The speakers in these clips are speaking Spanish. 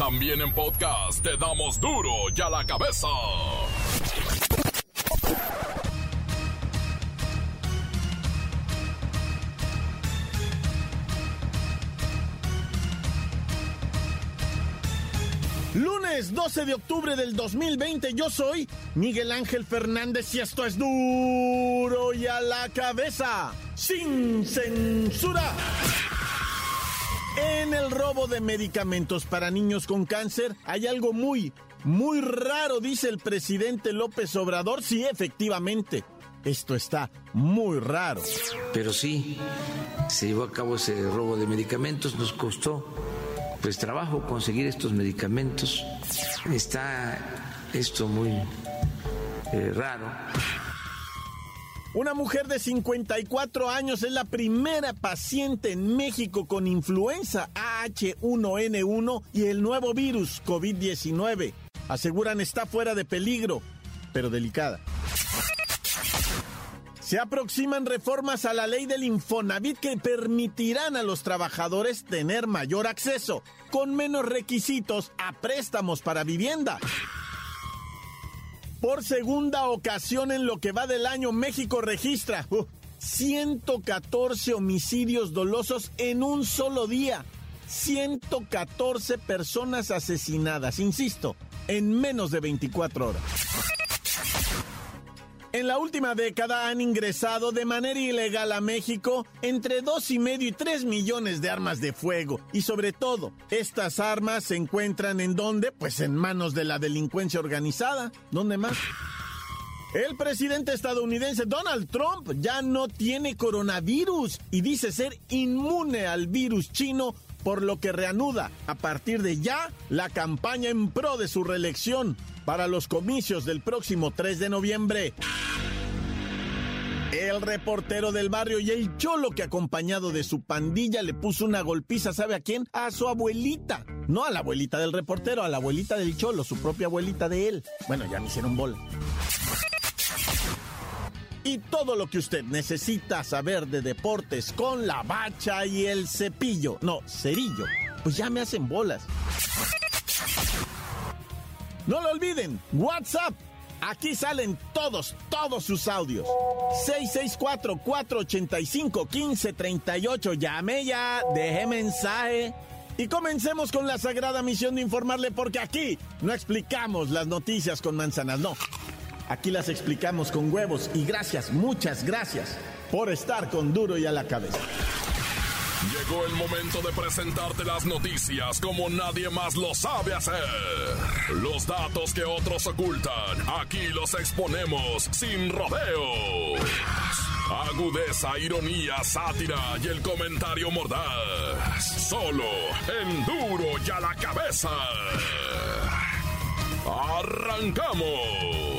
También en podcast te damos duro y a la cabeza. Lunes 12 de octubre del 2020, yo soy Miguel Ángel Fernández y esto es duro y a la cabeza, sin censura. En el robo de medicamentos para niños con cáncer hay algo muy, muy raro, dice el presidente López Obrador. Sí, efectivamente, esto está muy raro. Pero sí, se llevó a cabo ese robo de medicamentos, nos costó pues trabajo conseguir estos medicamentos. Está esto muy eh, raro. Una mujer de 54 años es la primera paciente en México con influenza AH1N1 y el nuevo virus COVID-19. Aseguran está fuera de peligro, pero delicada. Se aproximan reformas a la ley del Infonavit que permitirán a los trabajadores tener mayor acceso, con menos requisitos, a préstamos para vivienda. Por segunda ocasión en lo que va del año, México registra 114 homicidios dolosos en un solo día. 114 personas asesinadas, insisto, en menos de 24 horas. En la última década han ingresado de manera ilegal a México entre dos y medio y 3 millones de armas de fuego. Y sobre todo, estas armas se encuentran en dónde? Pues en manos de la delincuencia organizada. ¿Dónde más? El presidente estadounidense Donald Trump ya no tiene coronavirus y dice ser inmune al virus chino por lo que reanuda a partir de ya la campaña en pro de su reelección para los comicios del próximo 3 de noviembre. El reportero del barrio y el cholo que acompañado de su pandilla le puso una golpiza, ¿sabe a quién? A su abuelita. No a la abuelita del reportero, a la abuelita del cholo, su propia abuelita de él. Bueno, ya me hicieron bola. Y todo lo que usted necesita saber de deportes con la bacha y el cepillo. No, cerillo. Pues ya me hacen bolas. No lo olviden, WhatsApp. Aquí salen todos, todos sus audios. 664-485-1538. Llame ya, deje mensaje. Y comencemos con la sagrada misión de informarle porque aquí no explicamos las noticias con manzanas, no. Aquí las explicamos con huevos y gracias, muchas gracias por estar con duro y a la cabeza. Llegó el momento de presentarte las noticias como nadie más lo sabe hacer. Los datos que otros ocultan, aquí los exponemos sin rodeos. Agudeza, ironía, sátira y el comentario mordaz. Solo en duro y a la cabeza. ¡Arrancamos!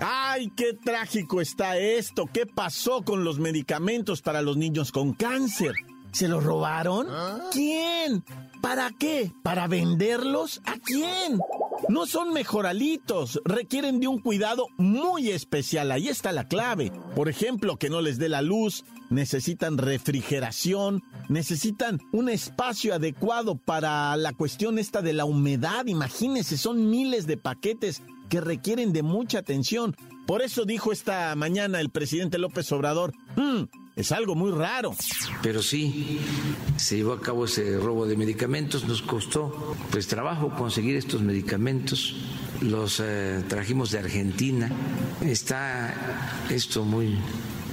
¡Ay, qué trágico está esto! ¿Qué pasó con los medicamentos para los niños con cáncer? ¿Se los robaron? ¿Quién? ¿Para qué? ¿Para venderlos? ¿A quién? No son mejoralitos, requieren de un cuidado muy especial. Ahí está la clave. Por ejemplo, que no les dé la luz, necesitan refrigeración, necesitan un espacio adecuado para la cuestión esta de la humedad. Imagínense, son miles de paquetes que requieren de mucha atención. Por eso dijo esta mañana el presidente López Obrador, "Mm, es algo muy raro. Pero sí, se llevó a cabo ese robo de medicamentos, nos costó pues trabajo conseguir estos medicamentos, los eh, trajimos de Argentina, está esto muy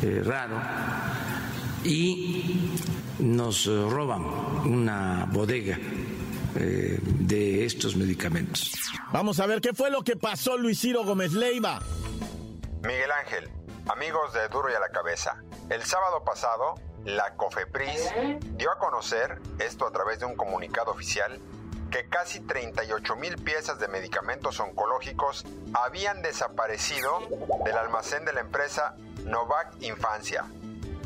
eh, raro y nos eh, roban una bodega eh, de estos medicamentos. Vamos a ver qué fue lo que pasó Luis Ciro Gómez Leiva. Miguel Ángel, amigos de Duro y a la Cabeza, el sábado pasado, la COFEPRIS dio a conocer, esto a través de un comunicado oficial, que casi 38 mil piezas de medicamentos oncológicos habían desaparecido del almacén de la empresa Novak Infancia.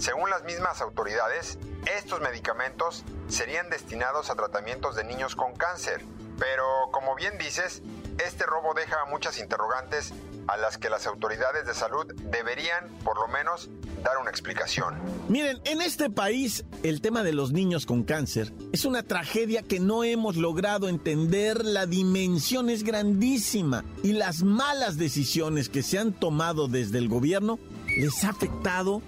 Según las mismas autoridades, estos medicamentos serían destinados a tratamientos de niños con cáncer. Pero, como bien dices, este robo deja muchas interrogantes a las que las autoridades de salud deberían, por lo menos, dar una explicación. Miren, en este país el tema de los niños con cáncer es una tragedia que no hemos logrado entender, la dimensión es grandísima y las malas decisiones que se han tomado desde el gobierno les ha afectado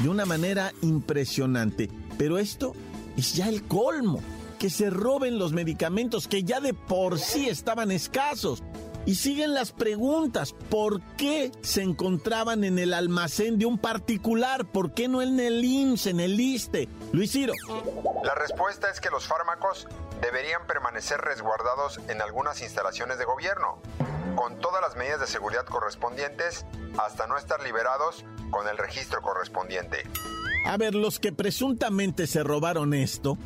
de una manera impresionante. Pero esto es ya el colmo, que se roben los medicamentos que ya de por sí estaban escasos. Y siguen las preguntas, ¿por qué se encontraban en el almacén de un particular? ¿Por qué no en el IMSS, en el ISTE? Luis Ciro. La respuesta es que los fármacos deberían permanecer resguardados en algunas instalaciones de gobierno, con todas las medidas de seguridad correspondientes, hasta no estar liberados con el registro correspondiente. A ver, los que presuntamente se robaron esto,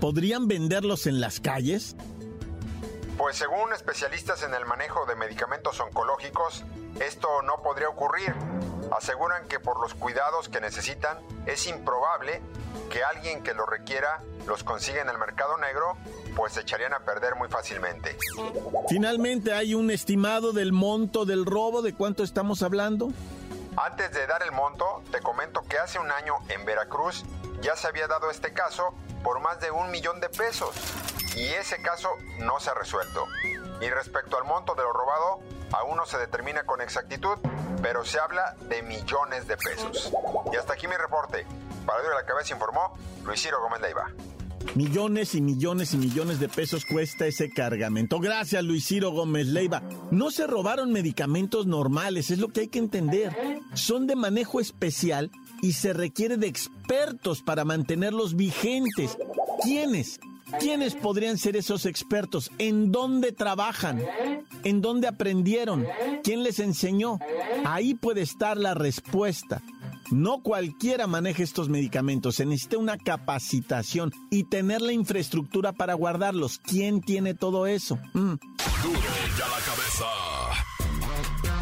¿podrían venderlos en las calles? Pues según especialistas en el manejo de medicamentos oncológicos, esto no podría ocurrir. Aseguran que por los cuidados que necesitan es improbable que alguien que lo requiera los consiga en el mercado negro, pues se echarían a perder muy fácilmente. Finalmente, ¿hay un estimado del monto del robo? ¿De cuánto estamos hablando? Antes de dar el monto, te comento que hace un año en Veracruz ya se había dado este caso por más de un millón de pesos y ese caso no se ha resuelto. Y respecto al monto de lo robado, aún no se determina con exactitud, pero se habla de millones de pesos. Y hasta aquí mi reporte. Para de la Cabeza informó Luis Ciro Gómez Leiva. Millones y millones y millones de pesos cuesta ese cargamento. Gracias, Luis Ciro Gómez Leiva. No se robaron medicamentos normales, es lo que hay que entender. Son de manejo especial y se requiere de expertos para mantenerlos vigentes. ¿Quiénes? ¿Quiénes podrían ser esos expertos? ¿En dónde trabajan? ¿En dónde aprendieron? ¿Quién les enseñó? Ahí puede estar la respuesta. No cualquiera maneja estos medicamentos, se necesita una capacitación y tener la infraestructura para guardarlos. ¿Quién tiene todo eso? Mm. ya la cabeza.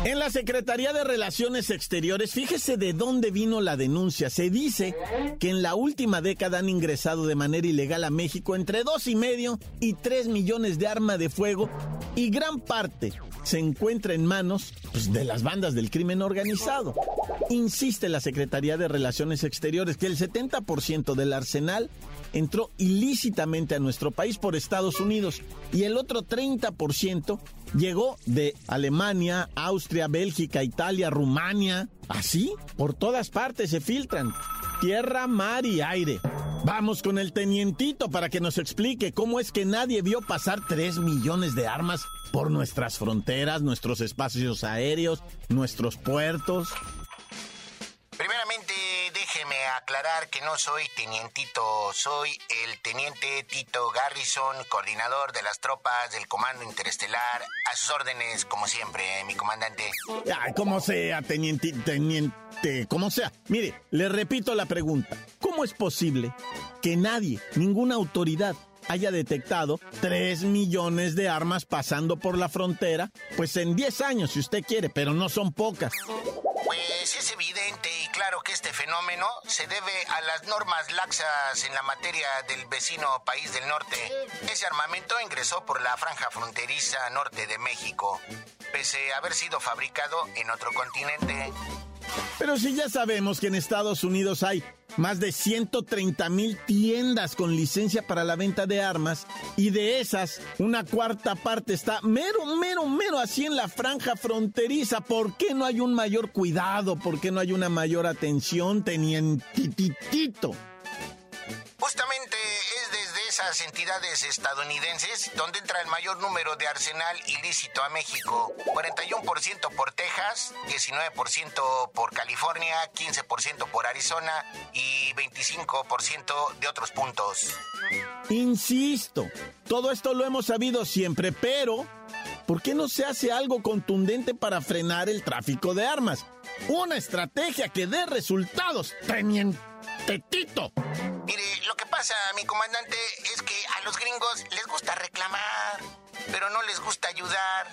En la Secretaría de Relaciones Exteriores, fíjese de dónde vino la denuncia. Se dice que en la última década han ingresado de manera ilegal a México entre dos y medio y tres millones de armas de fuego y gran parte se encuentra en manos pues, de las bandas del crimen organizado. Insiste la Secretaría de Relaciones Exteriores que el 70% del arsenal entró ilícitamente a nuestro país por Estados Unidos y el otro 30% llegó de Alemania, Austria, Bélgica, Italia, Rumania. Así, por todas partes se filtran. Tierra, mar y aire. Vamos con el tenientito para que nos explique cómo es que nadie vio pasar 3 millones de armas por nuestras fronteras, nuestros espacios aéreos, nuestros puertos. Primeramente, aclarar que no soy tenientito, soy el teniente Tito Garrison, coordinador de las tropas del Comando Interestelar. A sus órdenes, como siempre, mi comandante. Ay, como sea, teniente, teniente, como sea. Mire, le repito la pregunta. ¿Cómo es posible que nadie, ninguna autoridad, haya detectado 3 millones de armas pasando por la frontera? Pues en 10 años, si usted quiere, pero no son pocas. Pues es evidente y claro que este fenómeno se debe a las normas laxas en la materia del vecino país del norte. Ese armamento ingresó por la franja fronteriza norte de México, pese a haber sido fabricado en otro continente. Pero si ya sabemos que en Estados Unidos hay más de 130 mil tiendas con licencia para la venta de armas y de esas una cuarta parte está mero, mero, mero así en la franja fronteriza. ¿Por qué no hay un mayor cuidado? ¿Por qué no hay una mayor atención, tenientitito? Entidades estadounidenses donde entra el mayor número de arsenal ilícito a México. 41% por Texas, 19% por California, 15% por Arizona y 25% de otros puntos. Insisto, todo esto lo hemos sabido siempre, pero ¿por qué no se hace algo contundente para frenar el tráfico de armas? Una estrategia que dé resultados, tenientetito. Mire, lo que pasa, mi comandante, es que a los gringos les gusta reclamar, pero no les gusta ayudar.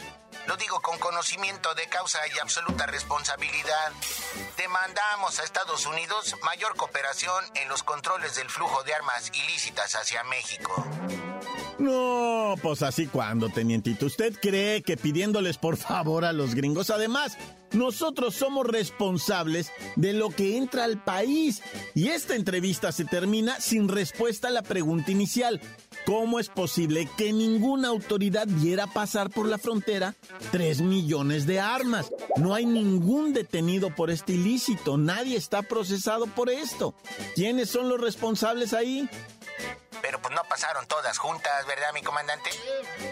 Lo digo con conocimiento de causa y absoluta responsabilidad. Demandamos a Estados Unidos mayor cooperación en los controles del flujo de armas ilícitas hacia México. No, pues así cuando, tenientito. ¿Usted cree que pidiéndoles por favor a los gringos? Además, nosotros somos responsables de lo que entra al país. Y esta entrevista se termina sin respuesta a la pregunta inicial. ¿Cómo es posible que ninguna autoridad viera pasar por la frontera 3 millones de armas? No hay ningún detenido por este ilícito, nadie está procesado por esto. ¿Quiénes son los responsables ahí? Pero pues no pasaron todas juntas, ¿verdad, mi comandante?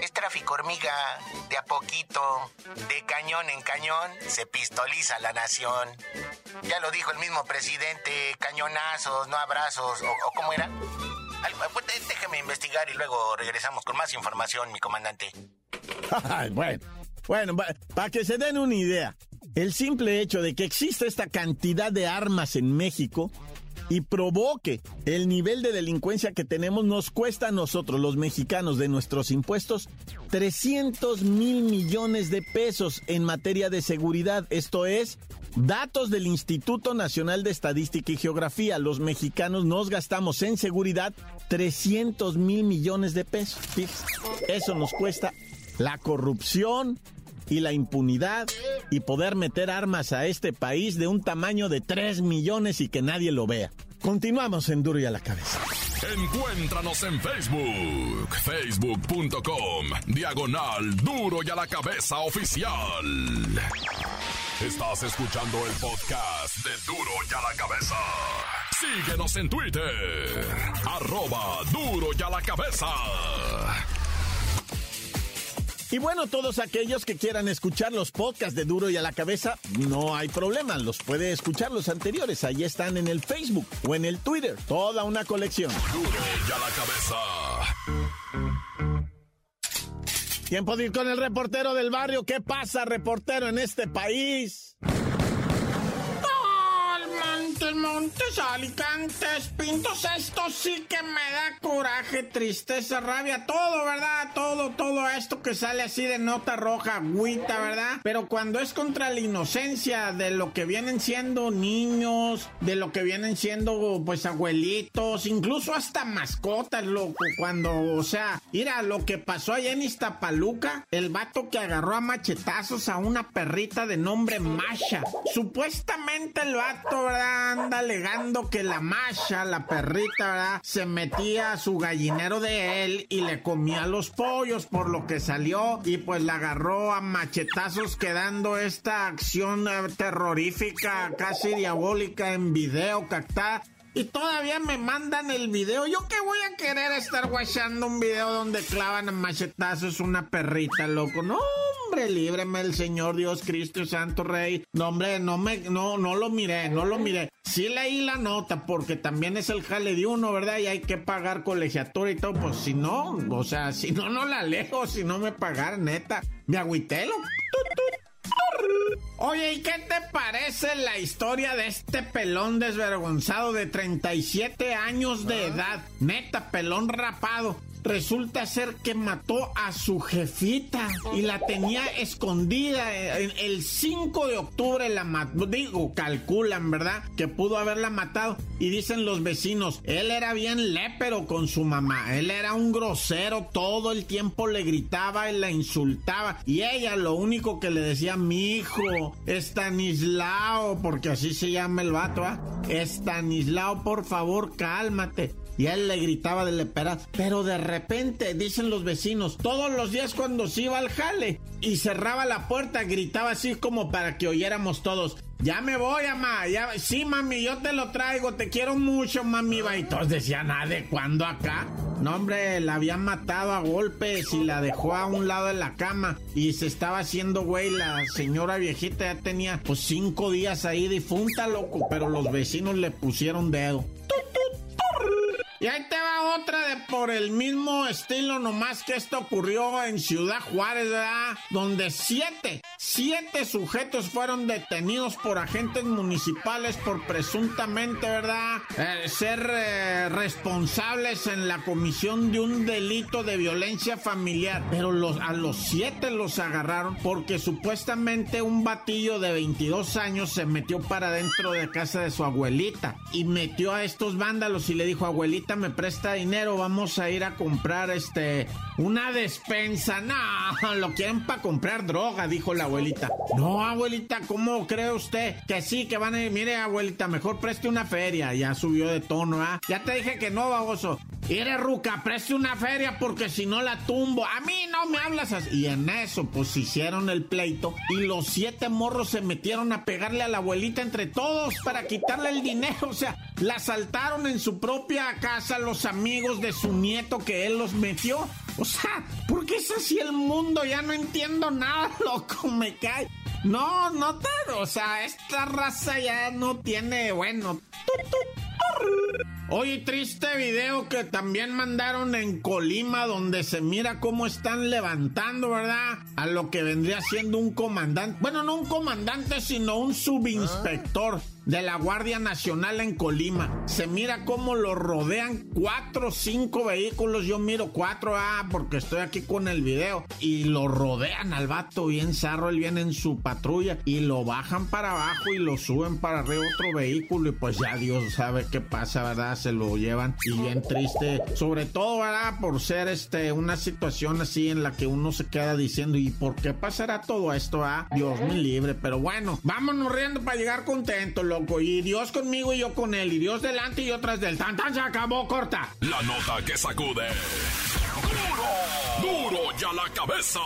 Es tráfico hormiga, de a poquito, de cañón en cañón, se pistoliza la nación. Ya lo dijo el mismo presidente, cañonazos, no abrazos, o, o cómo era. Pues, déjeme investigar y luego regresamos con más información, mi comandante. bueno, bueno, para que se den una idea, el simple hecho de que exista esta cantidad de armas en México y provoque el nivel de delincuencia que tenemos nos cuesta a nosotros, los mexicanos, de nuestros impuestos, 300 mil millones de pesos en materia de seguridad. Esto es, datos del Instituto Nacional de Estadística y Geografía. Los mexicanos nos gastamos en seguridad 300 mil millones de pesos. Eso nos cuesta la corrupción, y la impunidad y poder meter armas a este país de un tamaño de 3 millones y que nadie lo vea. Continuamos en Duro y a la cabeza. Encuéntranos en Facebook, facebook.com, diagonal Duro y a la cabeza oficial. Estás escuchando el podcast de Duro y a la cabeza. Síguenos en Twitter, arroba Duro y a la cabeza. Y bueno, todos aquellos que quieran escuchar los podcasts de Duro y a la cabeza, no hay problema, los puede escuchar los anteriores, ahí están en el Facebook o en el Twitter, toda una colección. Duro y a la cabeza. Tiempo de ir con el reportero del barrio. ¿Qué pasa, reportero, en este país? Montes, Alicantes, Pintos, esto sí que me da coraje, tristeza, rabia, todo, ¿verdad? Todo, todo esto que sale así de nota roja, agüita, ¿verdad? Pero cuando es contra la inocencia de lo que vienen siendo niños, de lo que vienen siendo, pues, abuelitos, incluso hasta mascotas, loco, cuando, o sea, mira, lo que pasó allá en Iztapaluca, el vato que agarró a machetazos a una perrita de nombre Masha. Supuestamente el vato, ¿verdad? Anda alegando que la Masha, la perrita, ¿verdad? se metía a su gallinero de él y le comía los pollos, por lo que salió y pues la agarró a machetazos quedando esta acción eh, terrorífica, casi diabólica en video captada y todavía me mandan el video. ¿Yo qué voy a querer estar guachando un video donde clavan a machetazos una perrita, loco? No, hombre, líbreme el Señor Dios Cristo Santo Rey. No, hombre, no me, no, no lo miré, no lo miré. Sí leí la nota porque también es el jale de uno, ¿verdad? Y hay que pagar colegiatura y todo. Pues si no, o sea, si no, no la leo, si no me pagar, neta. Me agüité, loco. Oye, ¿y qué te parece la historia de este pelón desvergonzado de 37 años de edad? Neta, pelón rapado resulta ser que mató a su jefita y la tenía escondida. El 5 de octubre la mató, digo, calculan, ¿verdad? Que pudo haberla matado. Y dicen los vecinos, él era bien lépero con su mamá, él era un grosero, todo el tiempo le gritaba y la insultaba. Y ella lo único que le decía, mi hijo, Estanislao, porque así se llama el vato, ¿ah? Estanislao, por favor, cálmate y él le gritaba de lepera. Pero de repente, dicen los vecinos, todos los días cuando se iba al jale y cerraba la puerta, gritaba así como para que oyéramos todos. Ya me voy, mamá. Ya, sí, mami, yo te lo traigo. Te quiero mucho, mami. Y todos decían, ¿ah, de cuándo acá? No, hombre, la habían matado a golpes y la dejó a un lado de la cama. Y se estaba haciendo, güey, la señora viejita ya tenía, pues, cinco días ahí difunta, loco. Pero los vecinos le pusieron dedo. Y ahí te va otra de por el mismo estilo, nomás que esto ocurrió en Ciudad Juárez, ¿verdad? Donde siete, siete sujetos fueron detenidos por agentes municipales por presuntamente, ¿verdad? Eh, ser eh, responsables en la comisión de un delito de violencia familiar. Pero los, a los siete los agarraron porque supuestamente un batillo de 22 años se metió para dentro de casa de su abuelita y metió a estos vándalos y le dijo, abuelita, me presta dinero, vamos a ir a comprar este una despensa. No, lo quieren para comprar droga, dijo la abuelita. No, abuelita, ¿cómo cree usted que sí, que van a ir? Mire, abuelita, mejor preste una feria. Ya subió de tono, ¿ah? Ya te dije que no, baboso. Mire, Ruca, preste una feria porque si no la tumbo. A mí no me hablas así. Y en eso, pues hicieron el pleito y los siete morros se metieron a pegarle a la abuelita entre todos para quitarle el dinero. O sea, la asaltaron en su propia casa los amigos de su nieto que él los metió. O sea, ¿por qué es así el mundo? Ya no entiendo nada, loco, me cae. No, no o sea, esta raza ya no tiene, bueno. Oye, triste video que también mandaron en Colima, donde se mira cómo están levantando, ¿verdad? A lo que vendría siendo un comandante. Bueno, no un comandante, sino un subinspector de la Guardia Nacional en Colima. Se mira cómo lo rodean cuatro cinco vehículos. Yo miro cuatro, ah, porque estoy aquí con el video. Y lo rodean al vato bien zarro. Él viene en su patrulla y lo bajan para abajo y lo suben para arriba otro vehículo. Y pues ya Dios sabe qué pasa, ¿verdad? Se lo llevan y bien triste. Sobre todo, ¿verdad? Por ser este una situación así en la que uno se queda diciendo, ¿y por qué pasará todo esto? Ah, Dios me libre. Pero bueno, vámonos riendo para llegar contentos, y Dios conmigo y yo con él. Y Dios delante y yo tras del tan tan se acabó corta. La nota que sacude. ¡Duro! ¡Duro ya la cabeza!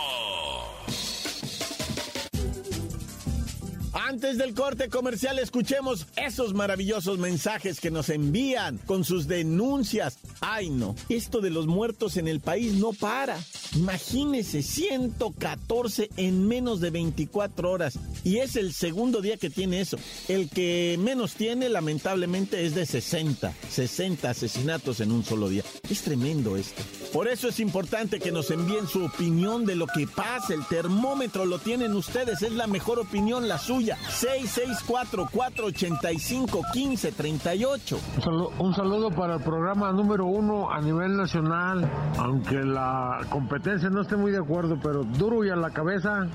Antes del corte comercial, escuchemos esos maravillosos mensajes que nos envían con sus denuncias. Ay, no, esto de los muertos en el país no para. Imagínese, 114 en menos de 24 horas. Y es el segundo día que tiene eso. El que menos tiene, lamentablemente, es de 60. 60 asesinatos en un solo día. Es tremendo esto. Por eso es importante que nos envíen su opinión de lo que pasa. El termómetro lo tienen ustedes. Es la mejor opinión, la suya 664-485-1538. Un saludo, un saludo para el programa número uno a nivel nacional. Aunque la competencia no esté muy de acuerdo, pero duro y a la cabeza,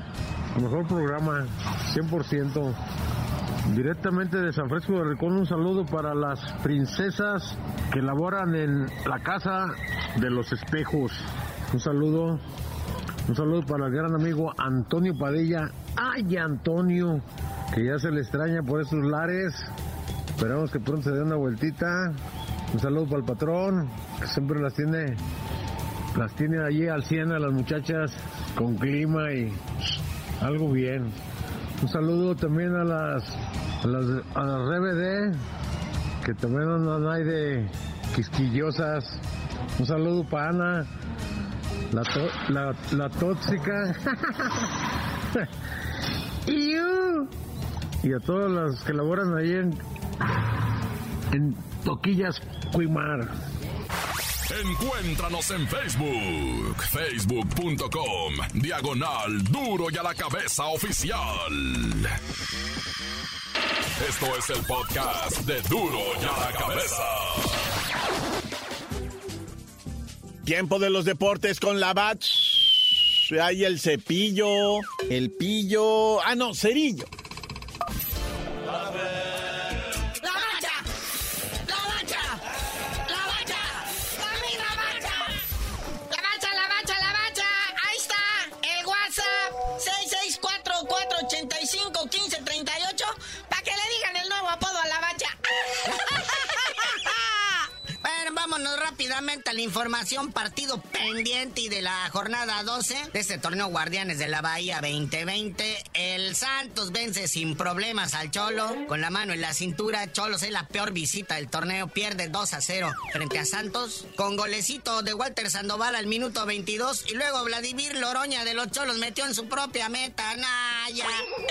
mejor programa, 100%. Directamente de San Francisco de Ricón, un saludo para las princesas que laboran en la casa de los espejos. Un saludo un saludo para el gran amigo Antonio Padilla. ¡Ay, Antonio! Que ya se le extraña por esos lares. Esperamos que pronto se dé una vueltita. Un saludo para el patrón, que siempre las tiene, las tiene allí al 100 a las muchachas con clima y algo bien. Un saludo también a las, a las, a las RBD, que también no hay de quisquillosas. Un saludo para Ana, la, la, la tóxica. y, a todos los que laboran ahí en, en Toquillas Cuimar. Encuéntranos en Facebook, facebook.com, diagonal duro y a la cabeza oficial. Esto es el podcast de duro y a la cabeza. Tiempo de los deportes con la Bach. Hay el cepillo, el pillo. Ah, no, cerillo. La información partido pendiente y de la jornada 12 de este torneo Guardianes de la Bahía 2020. El Santos vence sin problemas al Cholo con la mano en la cintura. Cholos es la peor visita del torneo, pierde 2 a 0 frente a Santos con golecito de Walter Sandoval al minuto 22 y luego Vladimir Loroña de los Cholos metió en su propia meta.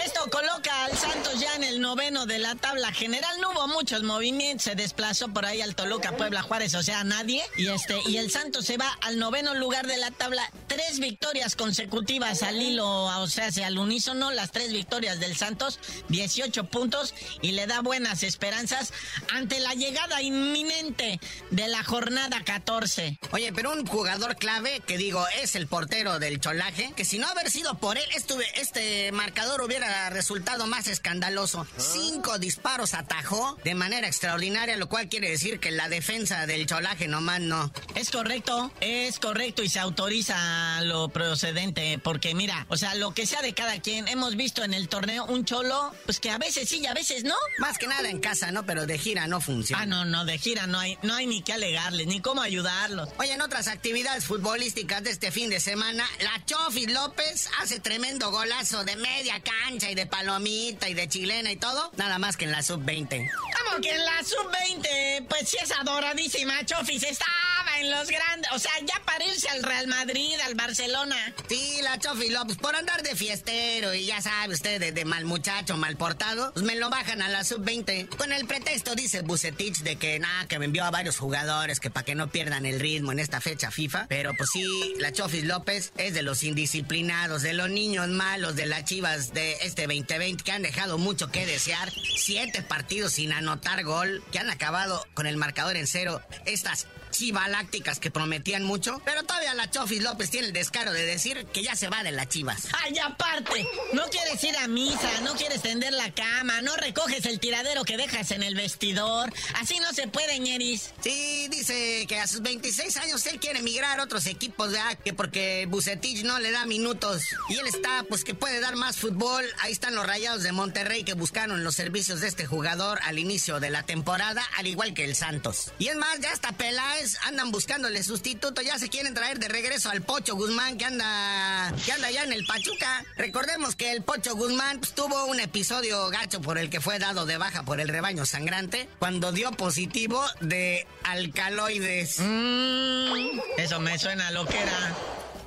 Esto coloca al Santos ya en el noveno de la tabla general. No hubo muchos movimientos, se desplazó por ahí al Toluca, Puebla, Juárez, o sea, nadie. Y este, y el Santos se va al noveno lugar de la tabla tres victorias consecutivas al hilo, o sea, al unísono, las tres victorias del Santos, 18 puntos y le da buenas esperanzas ante la llegada inminente de la jornada 14. Oye, pero un jugador clave, que digo, es el portero del Cholaje, que si no haber sido por él, estuve, este marcador hubiera resultado más escandaloso. Cinco disparos atajó de manera extraordinaria, lo cual quiere decir que la defensa del Cholaje nomás no. Es correcto, es correcto y se autoriza lo procedente, porque mira, o sea, lo que sea de cada quien, hemos visto en el torneo un cholo, pues que a veces sí y a veces no. Más que nada en casa, ¿no? Pero de gira no funciona. Ah, no, no, de gira no hay, no hay ni que alegarles, ni cómo ayudarlos. Oye, en otras actividades futbolísticas de este fin de semana, la Chofis López hace tremendo golazo de media cancha y de palomita y de chilena y todo, nada más que en la sub-20. ¿Cómo que en la sub-20? Pues sí es adoradísima, Chofis, estaba en los grandes, o sea, ya para al Real Madrid, al Barcelona. Sí, la Chofis López, por andar de fiestero y ya sabe usted, de, mal muchacho, mal portado, pues me lo bajan a la sub-20. Con el pretexto, dice Bucetich, de que nada, que me envió a varios jugadores que para que no pierdan el ritmo en esta fecha FIFA. Pero pues sí, la Chofis López es de los indisciplinados, de los niños malos de las chivas de este 2020 que han dejado mucho que desear. Siete partidos sin anotar gol, que han acabado con el marcador en cero. Estas chivalácticas que prometían mucho, pero todavía la Chofis López tiene el descaro de decir que ya se va de las chivas. ¡Ay, aparte! No quieres ir a misa, no quieres tender la cama, no recoges el tiradero que dejas en el vestidor. Así no se puede, ñeris. Sí, dice que a sus 26 años él quiere emigrar a otros equipos, ¿verdad? Que porque Bucetich no le da minutos. Y él está, pues que puede dar más fútbol. Ahí están los rayados de Monterrey que buscaron los servicios de este jugador al inicio de la temporada, al igual que el Santos. Y es más, ya está Andan buscándole sustituto, ya se quieren traer de regreso al Pocho Guzmán que anda que anda ya en el Pachuca. Recordemos que el Pocho Guzmán pues, tuvo un episodio gacho por el que fue dado de baja por el rebaño sangrante cuando dio positivo de alcaloides. Mm, eso me suena lo que era.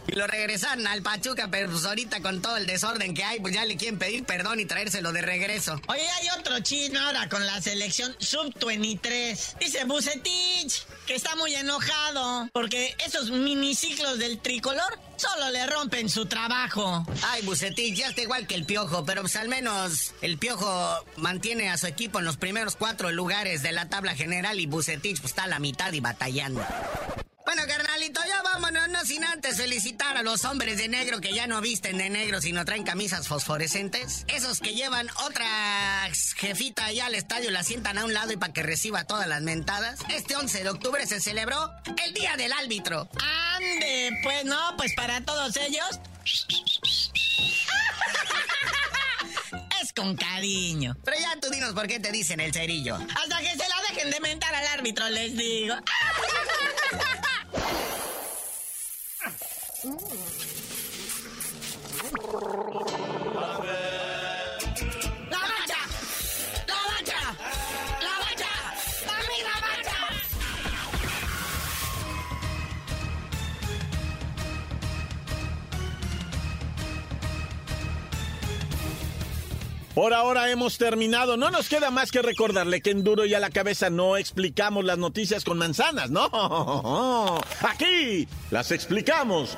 Y lo regresaron al Pachuca, pero pues ahorita con todo el desorden que hay, pues ya le quieren pedir perdón y traérselo de regreso. Oye, hay otro chisme ahora con la selección Sub-23. Dice Bucetich que está muy enojado porque esos miniciclos del tricolor solo le rompen su trabajo. Ay, Bucetich, ya está igual que el Piojo, pero pues al menos el Piojo mantiene a su equipo en los primeros cuatro lugares de la tabla general y Bucetich pues está a la mitad y batallando. Bueno, carnalito, ya vámonos, no sin antes felicitar a los hombres de negro que ya no visten de negro, sino traen camisas fosforescentes. Esos que llevan otra jefita allá al estadio, la sientan a un lado y para que reciba todas las mentadas. Este 11 de octubre se celebró el Día del Árbitro. Ande, pues no, pues para todos ellos. es con cariño. Pero ya tú dinos por qué te dicen el cerillo. Hasta que se la dejen de mentar al árbitro, les digo. Por ahora hemos terminado. No nos queda más que recordarle que en Duro y a la cabeza no explicamos las noticias con manzanas, no. Aquí las explicamos